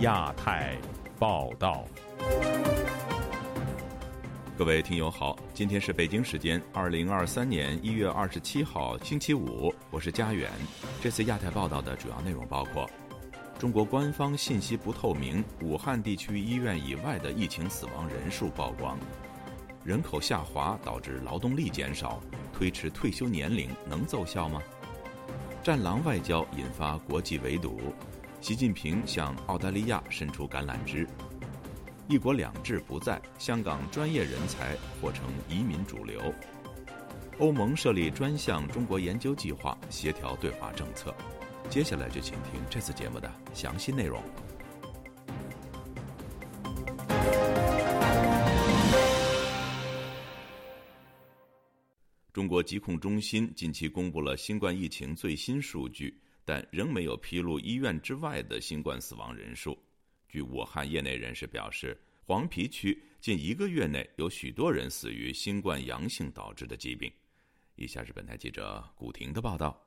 亚太报道，各位听友好，今天是北京时间二零二三年一月二十七号星期五，我是佳远。这次亚太报道的主要内容包括：中国官方信息不透明，武汉地区医院以外的疫情死亡人数曝光；人口下滑导致劳动力减少，推迟退休年龄能奏效吗？战狼外交引发国际围堵。习近平向澳大利亚伸出橄榄枝，一国两制不在，香港专业人才或成移民主流。欧盟设立专项中国研究计划，协调对华政策。接下来就请听这次节目的详细内容。中国疾控中心近期公布了新冠疫情最新数据。但仍没有披露医院之外的新冠死亡人数。据武汉业内人士表示，黄陂区近一个月内有许多人死于新冠阳性导致的疾病。以下是本台记者古婷的报道。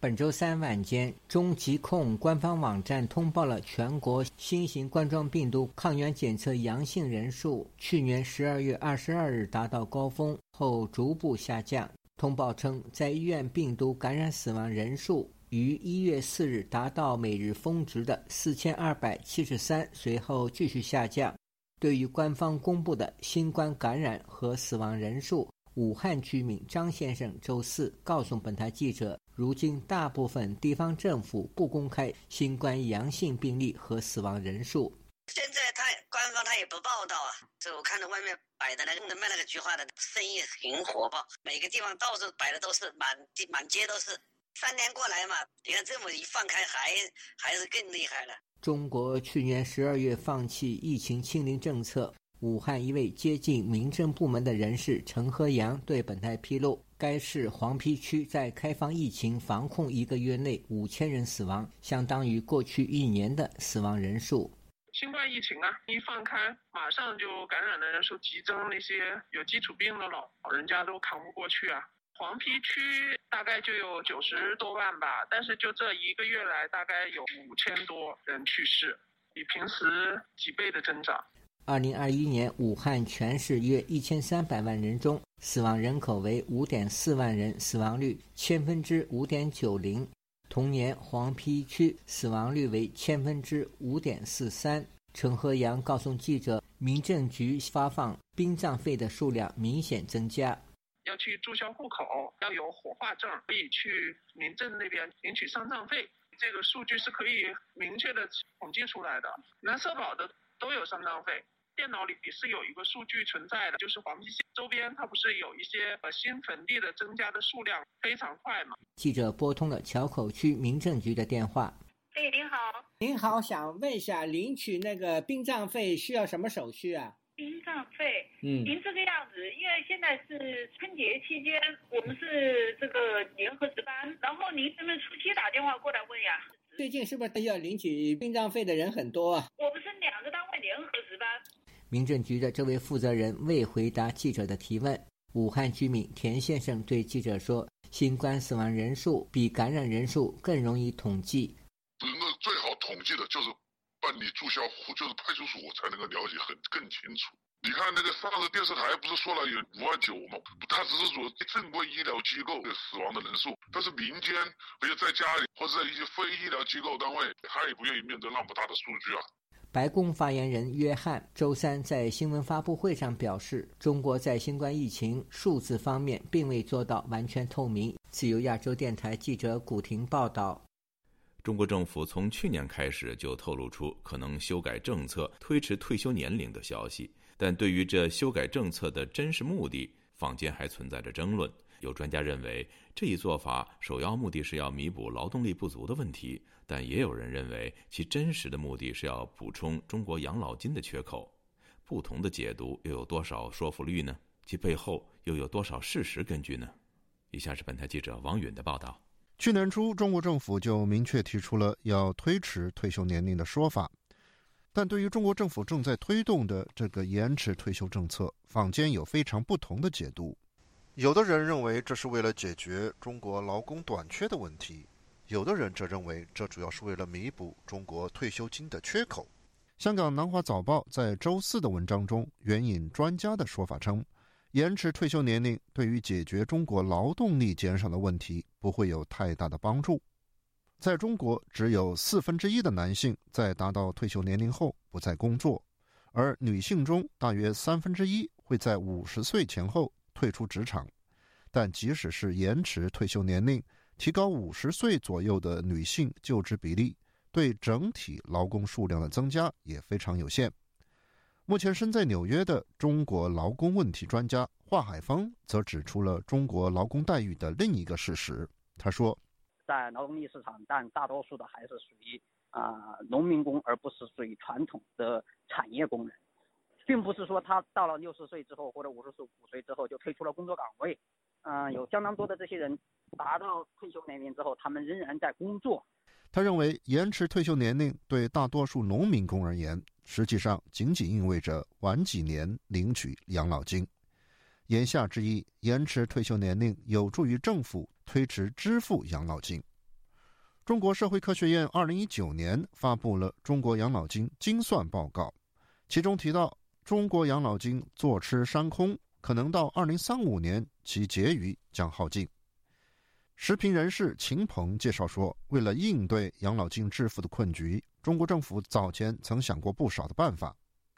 本周三晚间，中疾控官方网站通报了全国新型冠状病毒抗原检测阳性人数，去年十二月二十二日达到高峰后逐步下降。通报称，在医院病毒感染死亡人数。于一月四日达到每日峰值的四千二百七十三，随后继续下降。对于官方公布的新冠感染和死亡人数，武汉居民张先生周四告诉本台记者：“如今大部分地方政府不公开新冠阳性病例和死亡人数。现在他官方他也不报道啊。这我看到外面摆的那个卖那个菊花的生意很火爆，每个地方到处摆的都是满地满街都是。”三年过来嘛，你看这么一放开，还还是更厉害了。中国去年十二月放弃疫情清零政策，武汉一位接近民政部门的人士陈和阳对本台披露，该市黄陂区在开放疫情防控一个月内五千人死亡，相当于过去一年的死亡人数。新冠疫情啊，一放开，马上就感染的人数激增，那些有基础病的老老人家都扛不过去啊。黄陂区大概就有九十多万吧，但是就这一个月来，大概有五千多人去世，比平时几倍的增长。二零二一年，武汉全市约一千三百万人中，死亡人口为五点四万人，死亡率千分之五点九零。同年，黄陂区死亡率为千分之五点四三。陈和阳告诉记者，民政局发放殡葬费的数量明显增加。要去注销户口，要有火化证，可以去民政那边领取丧葬费。这个数据是可以明确的统计出来的。南社保的都有丧葬费，电脑里是有一个数据存在的，就是黄陂县周边，它不是有一些呃新坟地的增加的数量非常快嘛？记者拨通了硚口区民政局的电话。哎，您好，您好，想问一下，领取那个殡葬费需要什么手续啊？殡葬费，嗯，您这个样子，因为现在是春节期间，我们是这个联合值班，然后您是不是初期打电话过来问呀？最近是不是要领取殡葬费的人很多啊？我们是两个单位联合值班。民政局的这位负责人未回答记者的提问。武汉居民田先生对记者说：“新冠死亡人数比感染人数更容易统计。那最好统计的就是。”办理注销就是派出所才能够了解很更清楚。你看那个上次电视台不是说了有五万九吗？他只是说正规医疗机构的死亡的人数，但是民间比如在家里或者在一些非医疗机构单位，他也不愿意面对那么大的数据啊。白宫发言人约翰周三在新闻发布会上表示，中国在新冠疫情数字方面并未做到完全透明。自由亚洲电台记者古婷报道。中国政府从去年开始就透露出可能修改政策、推迟退休年龄的消息，但对于这修改政策的真实目的，坊间还存在着争论。有专家认为，这一做法首要目的是要弥补劳动力不足的问题，但也有人认为其真实的目的是要补充中国养老金的缺口。不同的解读又有多少说服力呢？其背后又有多少事实根据呢？以下是本台记者王允的报道。去年初，中国政府就明确提出了要推迟退休年龄的说法，但对于中国政府正在推动的这个延迟退休政策，坊间有非常不同的解读。有的人认为这是为了解决中国劳工短缺的问题，有的人则认为这主要是为了弥补中国退休金的缺口。香港南华早报在周四的文章中援引专家的说法称，延迟退休年龄对于解决中国劳动力减少的问题不会有太大的帮助。在中国，只有四分之一的男性在达到退休年龄后不再工作，而女性中大约三分之一会在五十岁前后退出职场。但即使是延迟退休年龄，提高五十岁左右的女性就职比例，对整体劳工数量的增加也非常有限。目前身在纽约的中国劳工问题专家华海峰则指出了中国劳工待遇的另一个事实。他说。在劳动力市场，但大多数的还是属于啊农民工，而不是属于传统的产业工人，并不是说他到了六十岁之后或者五十五岁之后就退出了工作岗位，嗯，有相当多的这些人达到退休年龄之后，他们仍然在工作。他认为，延迟退休年龄对大多数农民工而言，实际上仅仅意味着晚几年领取养老金。言下之意，延迟退休年龄有助于政府。推迟支付养老金。中国社会科学院二零一九年发布了《中国养老金精算报告》，其中提到，中国养老金坐吃山空，可能到二零三五年其结余将耗尽。时评人士秦鹏介绍说，为了应对养老金支付的困局，中国政府早前曾想过不少的办法，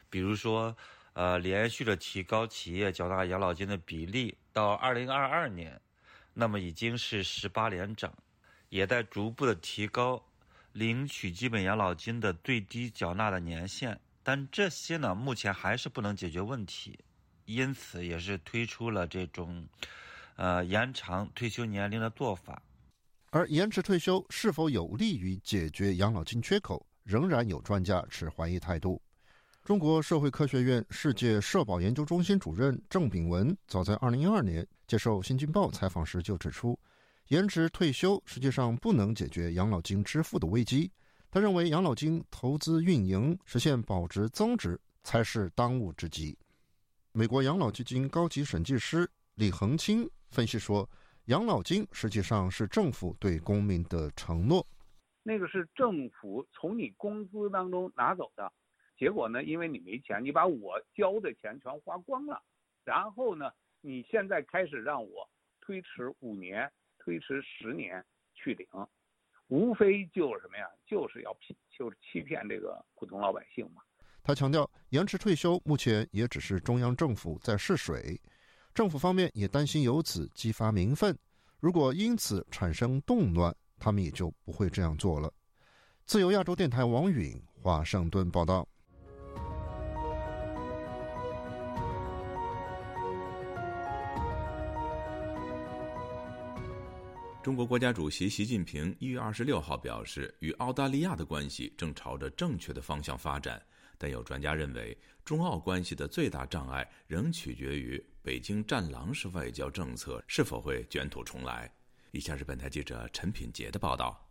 比如说，呃，连续的提高企业缴纳养老金的比例，到二零二二年。那么已经是十八连涨，也在逐步的提高领取基本养老金的最低缴纳的年限，但这些呢，目前还是不能解决问题，因此也是推出了这种，呃，延长退休年龄的做法。而延迟退休是否有利于解决养老金缺口，仍然有专家持怀疑态度。中国社会科学院世界社保研究中心主任郑炳文早在二零一二年接受《新京报》采访时就指出，延迟退休实际上不能解决养老金支付的危机。他认为，养老金投资运营实现保值增值才是当务之急。美国养老基金高级审计师李恒清分析说，养老金实际上是政府对公民的承诺，那个是政府从你工资当中拿走的。结果呢？因为你没钱，你把我交的钱全花光了，然后呢，你现在开始让我推迟五年、推迟十年去领，无非就是什么呀？就是要骗，就是欺骗这个普通老百姓嘛。他强调，延迟退休目前也只是中央政府在试水，政府方面也担心由此激发民愤，如果因此产生动乱，他们也就不会这样做了。自由亚洲电台王允华盛顿报道。中国国家主席习近平一月二十六号表示，与澳大利亚的关系正朝着正确的方向发展。但有专家认为，中澳关系的最大障碍仍取决于北京“战狼式”外交政策是否会卷土重来。以下是本台记者陈品杰的报道。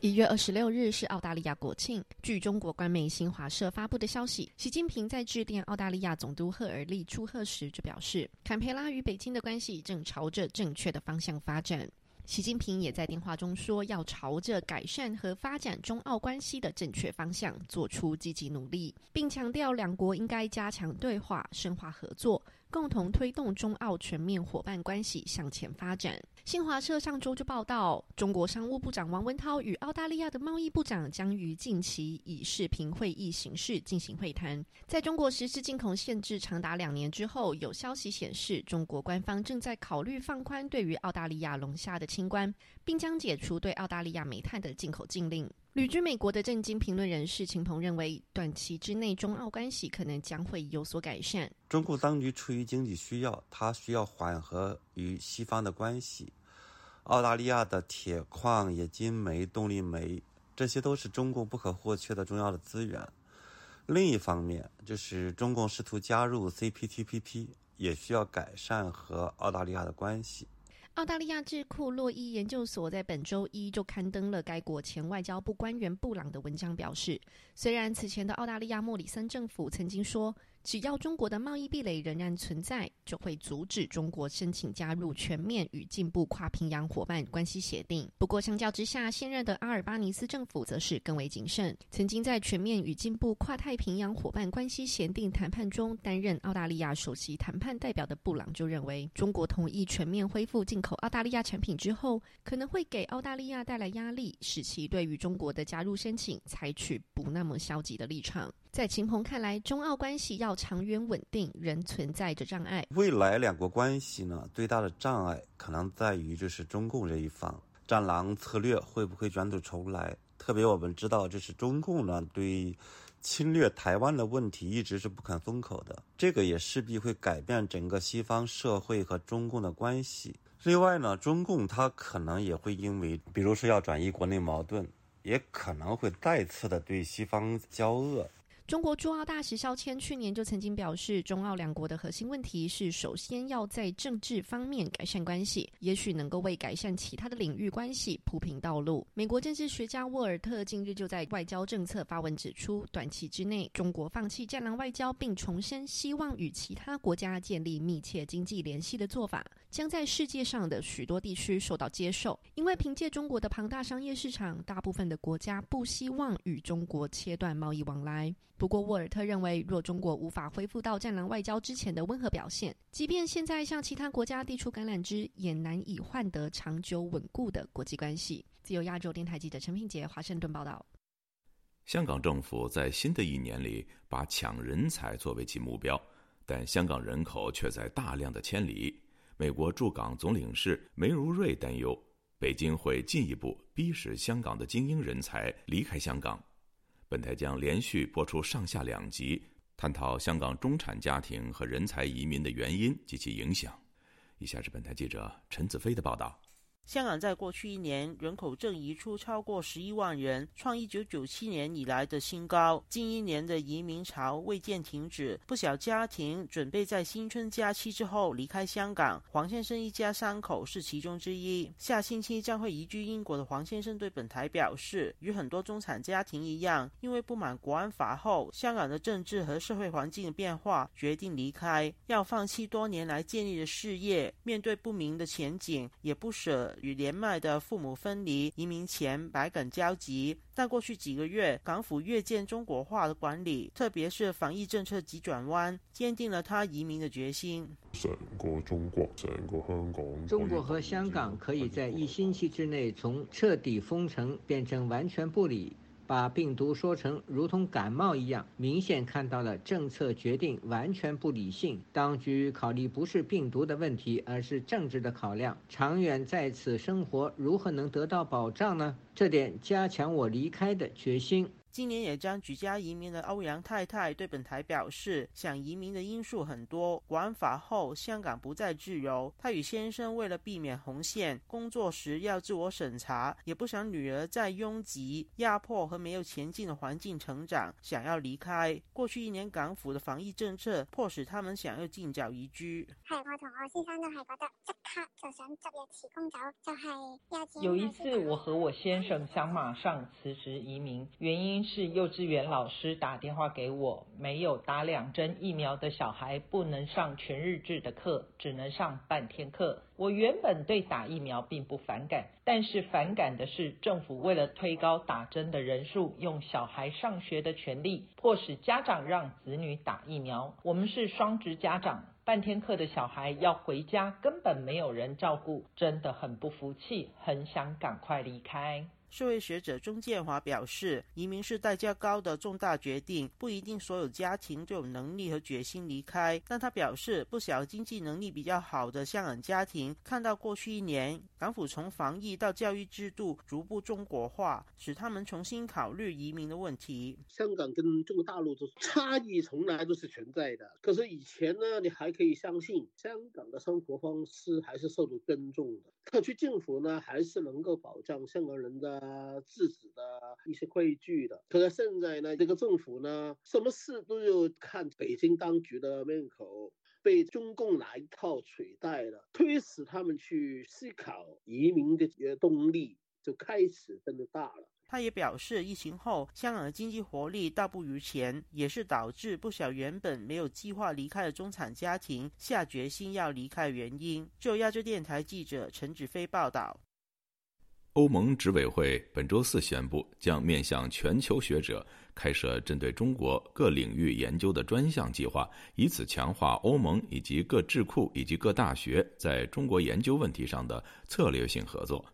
一月二十六日是澳大利亚国庆。据中国官媒新华社发布的消息，习近平在致电澳大利亚总督赫尔利祝贺时就表示，坎培拉与北京的关系正朝着正确的方向发展。习近平也在电话中说，要朝着改善和发展中澳关系的正确方向做出积极努力，并强调两国应该加强对话、深化合作。共同推动中澳全面伙伴关系向前发展。新华社上周就报道，中国商务部长王文涛与澳大利亚的贸易部长将于近期以视频会议形式进行会谈。在中国实施进口限制长达两年之后，有消息显示，中国官方正在考虑放宽对于澳大利亚龙虾的清关，并将解除对澳大利亚煤炭的进口禁令。旅居美国的政经评论人士秦鹏认为，短期之内中澳关系可能将会有所改善。中共当局出于经济需要，它需要缓和与西方的关系。澳大利亚的铁矿、冶金煤、动力煤，这些都是中共不可或缺的重要的资源。另一方面，就是中共试图加入 CPTPP，也需要改善和澳大利亚的关系。澳大利亚智库洛伊研究所在本周一就刊登了该国前外交部官员布朗的文章，表示，虽然此前的澳大利亚莫里森政府曾经说只要中国的贸易壁垒仍然存在，就会阻止中国申请加入全面与进步跨平洋伙伴关系协定。不过，相较之下，现任的阿尔巴尼斯政府则是更为谨慎。曾经在全面与进步跨太平洋伙伴关系协定谈判中担任澳大利亚首席谈判代表的布朗就认为，中国同意全面恢复进口澳大利亚产品之后，可能会给澳大利亚带来压力，使其对于中国的加入申请采取不那么消极的立场。在秦鹏看来，中澳关系要长远稳定，仍存在着障碍。未来两国关系呢，最大的障碍可能在于就是中共这一方，战狼策略会不会卷土重来？特别我们知道，就是中共呢对侵略台湾的问题一直是不肯松口的，这个也势必会改变整个西方社会和中共的关系。另外呢，中共它可能也会因为，比如说要转移国内矛盾，也可能会再次的对西方交恶。中国驻澳大使肖谦去年就曾经表示，中澳两国的核心问题是，首先要在政治方面改善关系，也许能够为改善其他的领域关系铺平道路。美国政治学家沃尔特近日就在外交政策发文指出，短期之内，中国放弃战狼外交，并重申希望与其他国家建立密切经济联系的做法，将在世界上的许多地区受到接受，因为凭借中国的庞大商业市场，大部分的国家不希望与中国切断贸易往来。不过，沃尔特认为，若中国无法恢复到“战狼外交”之前的温和表现，即便现在向其他国家递出橄榄枝，也难以换得长久稳固的国际关系。自由亚洲电台记者陈平杰华盛顿报道。香港政府在新的一年里把抢人才作为其目标，但香港人口却在大量的迁离。美国驻港总领事梅如瑞担忧，北京会进一步逼使香港的精英人才离开香港。本台将连续播出上下两集，探讨香港中产家庭和人才移民的原因及其影响。以下是本台记者陈子飞的报道。香港在过去一年人口正移出超过十一万人，创一九九七年以来的新高。近一年的移民潮未见停止，不少家庭准备在新春假期之后离开香港。黄先生一家三口是其中之一。下星期将会移居英国的黄先生对本台表示，与很多中产家庭一样，因为不满国安法后香港的政治和社会环境的变化，决定离开，要放弃多年来建立的事业。面对不明的前景，也不舍。与年迈的父母分离，移民前百感交集。但过去几个月，港府越见中国化的管理，特别是防疫政策急转弯，坚定了他移民的决心。整个中国，整个香港，中国和香港可以在一星期之内从彻底封城变成完全不理。把病毒说成如同感冒一样，明显看到了政策决定完全不理性。当局考虑不是病毒的问题，而是政治的考量。长远在此生活如何能得到保障呢？这点加强我离开的决心。今年也将举家移民的欧阳太太对本台表示，想移民的因素很多。国安法后，香港不再自由。她与先生为了避免红线，工作时要自我审查，也不想女儿在拥挤、压迫和没有前进的环境成长，想要离开。过去一年，港府的防疫政策迫使他们想要尽早移居。係我同我先生都係覺得即刻就想執嘢辭工走，就係有一次，我和我先生想马上辞职移民，原因。是幼稚园老师打电话给我，没有打两针疫苗的小孩不能上全日制的课，只能上半天课。我原本对打疫苗并不反感，但是反感的是政府为了推高打针的人数，用小孩上学的权利迫使家长让子女打疫苗。我们是双职家长，半天课的小孩要回家，根本没有人照顾，真的很不服气，很想赶快离开。社会学者钟建华表示，移民是代价高的重大决定，不一定所有家庭都有能力和决心离开。但他表示，不少经济能力比较好的香港家庭看到过去一年港府从防疫到教育制度逐步中国化，使他们重新考虑移民的问题。香港跟中国大陆的差异从来都是存在的，可是以前呢，你还可以相信香港的生活方式还是受到尊重的，特区政府呢还是能够保障香港人的。自己的一些规矩的，可是现在呢，这个政府呢，什么事都要看北京当局的面口，被中共哪一套取代了，推使他们去思考移民的动力就开始变得大了。他也表示，疫情后香港的经济活力大不如前，也是导致不少原本没有计划离开的中产家庭下决心要离开原因。就亚洲电台记者陈子飞报道。欧盟执委会本周四宣布，将面向全球学者开设针对中国各领域研究的专项计划，以此强化欧盟以及各智库以及各大学在中国研究问题上的策略性合作。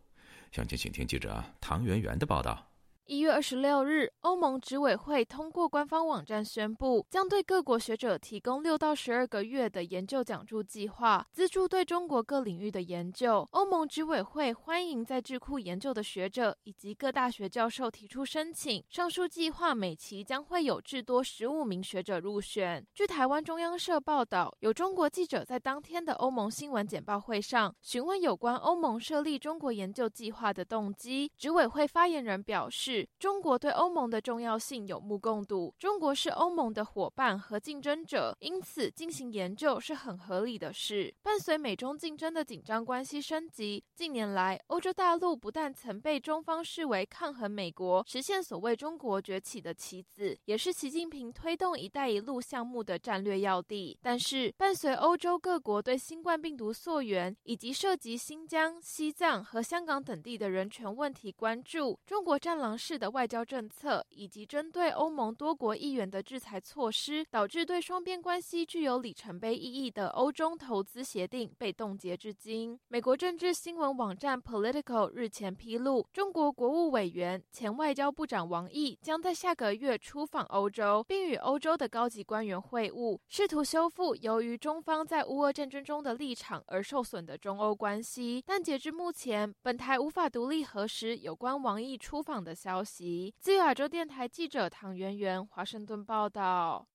详情，请听记者唐媛媛的报道。一月二十六日，欧盟执委会通过官方网站宣布，将对各国学者提供六到十二个月的研究奖助计划，资助对中国各领域的研究。欧盟执委会欢迎在智库研究的学者以及各大学教授提出申请。上述计划每期将会有至多十五名学者入选。据台湾中央社报道，有中国记者在当天的欧盟新闻简报会上询问有关欧盟设立中国研究计划的动机。执委会发言人表示。中国对欧盟的重要性有目共睹，中国是欧盟的伙伴和竞争者，因此进行研究是很合理的事。伴随美中竞争的紧张关系升级，近年来欧洲大陆不但曾被中方视为抗衡美国、实现所谓中国崛起的棋子，也是习近平推动“一带一路”项目的战略要地。但是，伴随欧洲各国对新冠病毒溯源以及涉及新疆、西藏和香港等地的人权问题关注，中国“战狼”的外交政策以及针对欧盟多国议员的制裁措施，导致对双边关系具有里程碑意义的欧中投资协定被冻结至今。美国政治新闻网站 Political 日前披露，中国国务委员、前外交部长王毅将在下个月出访欧洲，并与欧洲的高级官员会晤，试图修复由于中方在乌俄战争中的立场而受损的中欧关系。但截至目前，本台无法独立核实有关王毅出访的消息。消息自由亚洲电台记者唐媛媛华盛顿报道。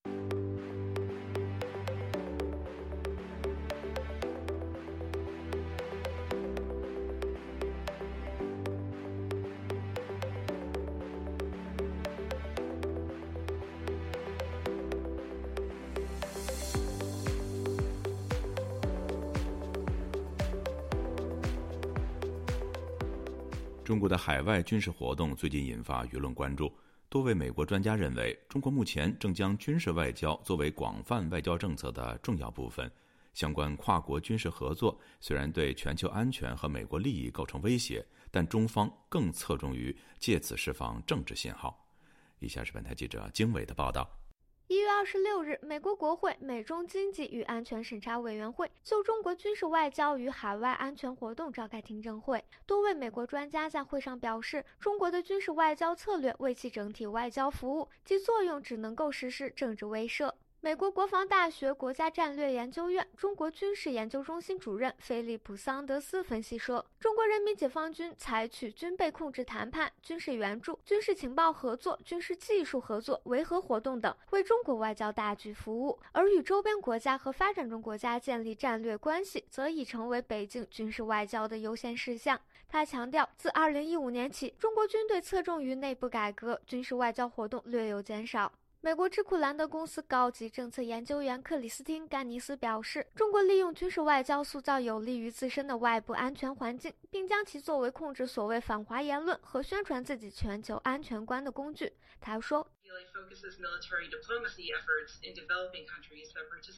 中国的海外军事活动最近引发舆论关注。多位美国专家认为，中国目前正将军事外交作为广泛外交政策的重要部分。相关跨国军事合作虽然对全球安全和美国利益构成威胁，但中方更侧重于借此释放政治信号。以下是本台记者经纬的报道。一月二十六日，美国国会美中经济与安全审查委员会就中国军事外交与海外安全活动召开听证会。多位美国专家在会上表示，中国的军事外交策略为其整体外交服务，其作用只能够实施政治威慑。美国国防大学国家战略研究院中国军事研究中心主任菲利普·桑德斯分析说：“中国人民解放军采取军备控制谈判、军事援助、军事情报合作、军事技术合作、维和活动等，为中国外交大局服务；而与周边国家和发展中国家建立战略关系，则已成为北京军事外交的优先事项。”他强调，自2015年起，中国军队侧重于内部改革，军事外交活动略有减少。美国智库兰德公司高级政策研究员克里斯汀·甘尼斯表示，中国利用军事外交塑造有利于自身的外部安全环境，并将其作为控制所谓反华言论和宣传自己全球安全观的工具。他说。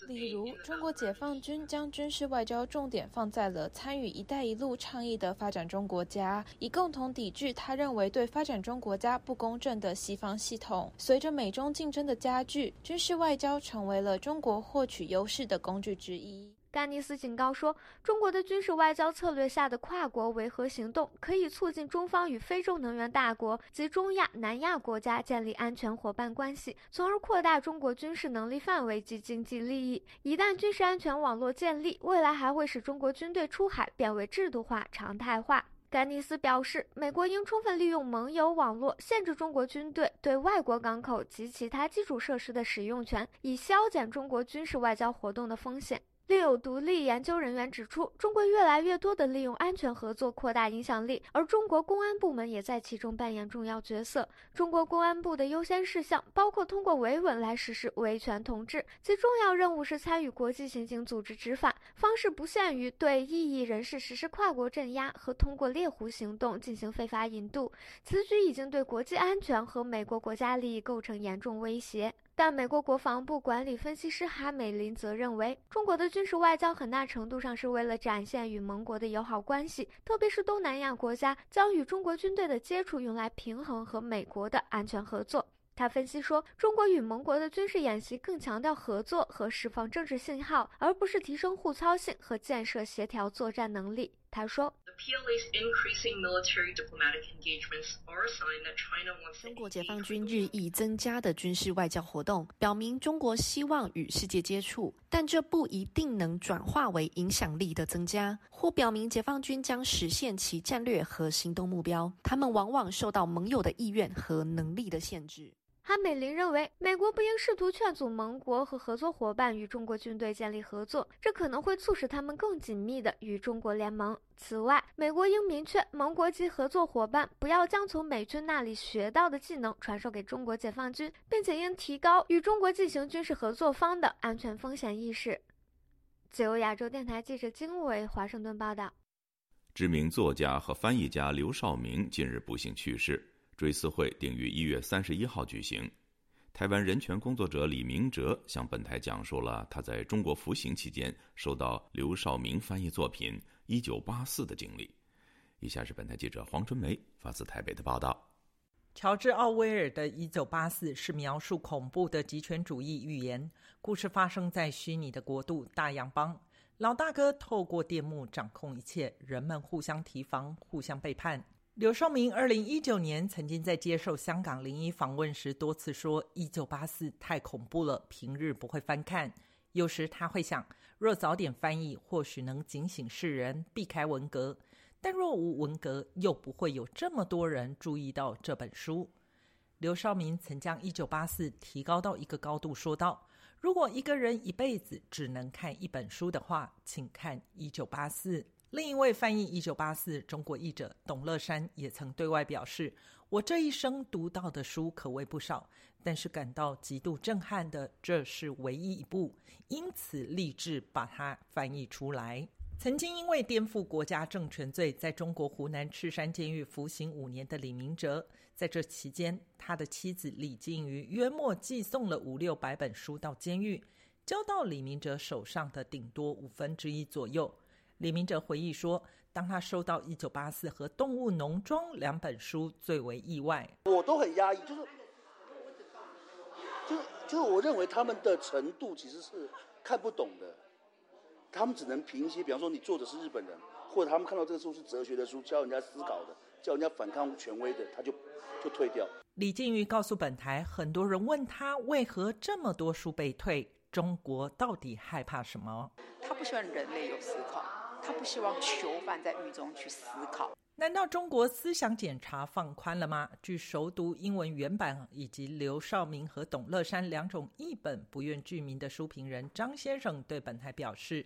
例如，中国解放军将军事外交重点放在了参与“一带一路”倡议的发展中国家，以共同抵制他认为对发展中国家不公正的西方系统。随着美中竞争的加剧，军事外交成为了中国获取优势的工具之一。甘尼斯警告说，中国的军事外交策略下的跨国维和行动，可以促进中方与非洲能源大国及中亚、南亚国家建立安全伙伴关系，从而扩大中国军事能力范围及经济利益。一旦军事安全网络建立，未来还会使中国军队出海变为制度化、常态化。甘尼斯表示，美国应充分利用盟友网络，限制中国军队对外国港口及其他基础设施的使用权，以削减中国军事外交活动的风险。另有独立研究人员指出，中国越来越多地利用安全合作扩大影响力，而中国公安部门也在其中扮演重要角色。中国公安部的优先事项包括通过维稳来实施维权统治，其重要任务是参与国际刑警组织执法，方式不限于对异议人士实施跨国镇压和通过猎狐行动进行非法引渡。此举已经对国际安全和美国国家利益构成严重威胁。但美国国防部管理分析师哈美林则认为，中国的军事外交很大程度上是为了展现与盟国的友好关系，特别是东南亚国家将与中国军队的接触用来平衡和美国的安全合作。他分析说，中国与盟国的军事演习更强调合作和释放政治信号，而不是提升互操性和建设协调作战能力。他说。中国解放军日益增加的军事外交活动，表明中国希望与世界接触，但这不一定能转化为影响力的增加，或表明解放军将实现其战略和行动目标。他们往往受到盟友的意愿和能力的限制。哈美林认为，美国不应试图劝阻盟国和合作伙伴与中国军队建立合作，这可能会促使他们更紧密地与中国联盟。此外，美国应明确，盟国及合作伙伴不要将从美军那里学到的技能传授给中国解放军，并且应提高与中国进行军事合作方的安全风险意识。自由亚洲电台记者金伟华盛顿报道。知名作家和翻译家刘少明近日不幸去世。追思会定于一月三十一号举行。台湾人权工作者李明哲向本台讲述了他在中国服刑期间收到刘少明翻译作品《一九八四》的经历。以下是本台记者黄春梅发自台北的报道。乔治·奥威尔的《一九八四》是描述恐怖的极权主义预言。故事发生在虚拟的国度大洋邦。老大哥透过电幕掌控一切，人们互相提防，互相背叛。刘少明二零一九年曾经在接受香港零一访问时多次说：“一九八四太恐怖了，平日不会翻看。”有时他会想，若早点翻译，或许能警醒世人，避开文革；但若无文革，又不会有这么多人注意到这本书。刘少明曾将一九八四提高到一个高度，说道：“如果一个人一辈子只能看一本书的话，请看一九八四。”另一位翻译《一九八四》中国译者董乐山也曾对外表示：“我这一生读到的书可谓不少，但是感到极度震撼的，这是唯一一部，因此立志把它翻译出来。”曾经因为颠覆国家政权罪，在中国湖南赤山监狱服刑五年的李明哲，在这期间，他的妻子李静瑜约莫寄送了五六百本书到监狱，交到李明哲手上的顶多五分之一左右。李明哲回忆说：“当他收到《一九八四》和《动物农庄》两本书，最为意外。我都很压抑，就是，就是，就是，我认为他们的程度其实是看不懂的。他们只能凭一些，比方说你作者是日本人，或者他们看到这个书是哲学的书，教人家思考的，教人家反抗权威的，他就就退掉。”李靖宇告诉本台，很多人问他为何这么多书被退，中国到底害怕什么？他不喜欢人类有思考。他不希望囚犯在狱中去思考。难道中国思想检查放宽了吗？据熟读英文原版以及刘少明和董乐山两种译本不愿具名的书评人张先生对本台表示，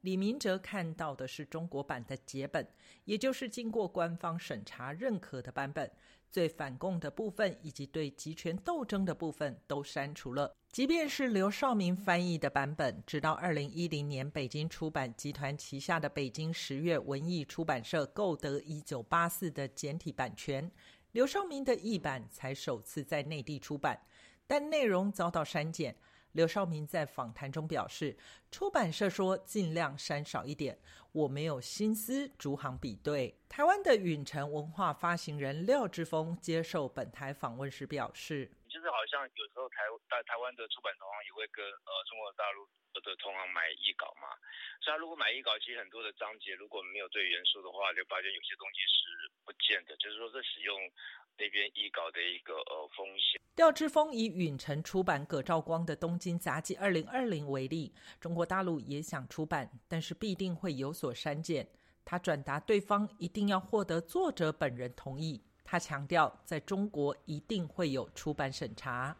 李明哲看到的是中国版的解本，也就是经过官方审查认可的版本。对反共的部分以及对集权斗争的部分都删除了。即便是刘少明翻译的版本，直到二零一零年北京出版集团旗下的北京十月文艺出版社购得一九八四的简体版权，刘少明的译版才首次在内地出版，但内容遭到删减。刘少明在访谈中表示，出版社说尽量删少一点，我没有心思逐行比对。台湾的允城文化发行人廖志峰接受本台访问时表示。就是好像有时候台在台湾的出版同行也会跟呃中国大陆的同行买译稿嘛，所以他如果买译稿，其实很多的章节如果没有对元素的话，就发现有些东西是不见的，就是说这使用那边译稿的一个呃风险。廖志峰以允城出版葛兆光的《东京杂记二零二零》为例，中国大陆也想出版，但是必定会有所删减。他转达对方一定要获得作者本人同意。他强调，在中国一定会有出版审查。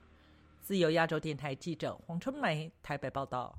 自由亚洲电台记者黄春梅台北报道。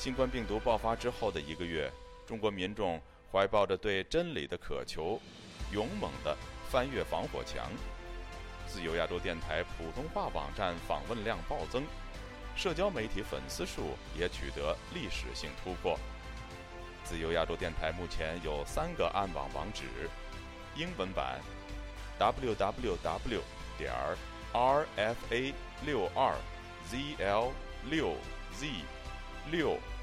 新冠病毒爆发之后的一个月，中国民众怀抱着对真理的渴求，勇猛地翻越防火墙。自由亚洲电台普通话网站访问量暴增，社交媒体粉丝数也取得历史性突破。自由亚洲电台目前有三个暗网网址：英文版 www 点 rfa 六二 zl 六 z 六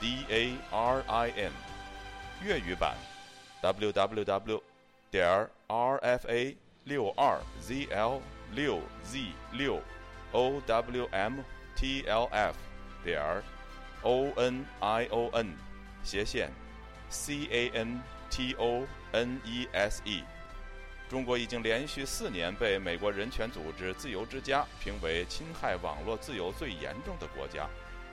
d a r i n 粤语版 w w w 点 r f a 六二 z l 六 z 六 o w m t l f 点 o n i o n 斜线 c a n t o n e s e。中国已经连续四年被美国人权组织自由之家评为侵害网络自由最严重的国家。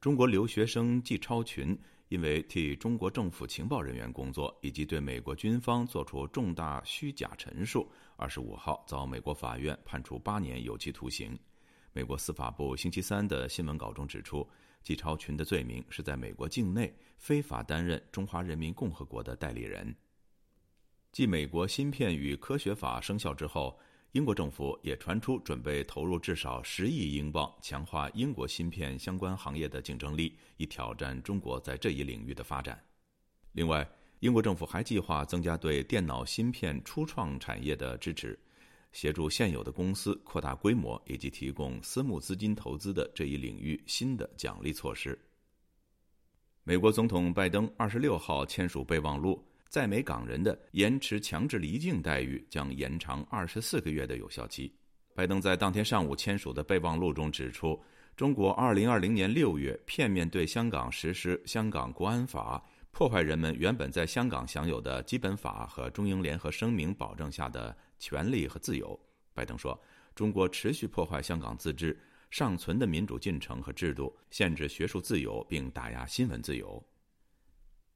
中国留学生季超群。因为替中国政府情报人员工作，以及对美国军方作出重大虚假陈述，二十五号遭美国法院判处八年有期徒刑。美国司法部星期三的新闻稿中指出，季超群的罪名是在美国境内非法担任中华人民共和国的代理人。继美国芯片与科学法生效之后。英国政府也传出准备投入至少十亿英镑，强化英国芯片相关行业的竞争力，以挑战中国在这一领域的发展。另外，英国政府还计划增加对电脑芯片初创产业的支持，协助现有的公司扩大规模，以及提供私募资金投资的这一领域新的奖励措施。美国总统拜登二十六号签署备忘录。在美港人的延迟强制离境待遇将延长二十四个月的有效期。拜登在当天上午签署的备忘录中指出，中国二零二零年六月片面对香港实施香港国安法，破坏人们原本在香港享有的基本法和中英联合声明保证下的权利和自由。拜登说，中国持续破坏香港自治尚存的民主进程和制度，限制学术自由，并打压新闻自由。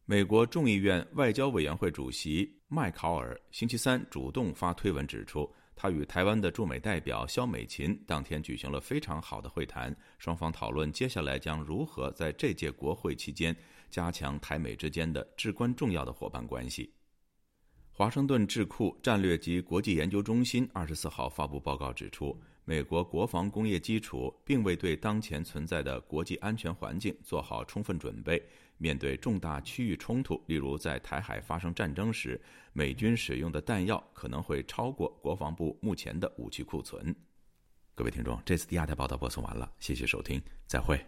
美国众议院外交委员会主席麦考尔星期三主动发推文指出，他与台湾的驻美代表肖美琴当天举行了非常好的会谈，双方讨论接下来将如何在这届国会期间加强台美之间的至关重要的伙伴关系。华盛顿智库战略及国际研究中心二十四号发布报告指出，美国国防工业基础并未对当前存在的国际安全环境做好充分准备。面对重大区域冲突，例如在台海发生战争时，美军使用的弹药可能会超过国防部目前的武器库存。各位听众，这次第二台报道播送完了，谢谢收听，再会。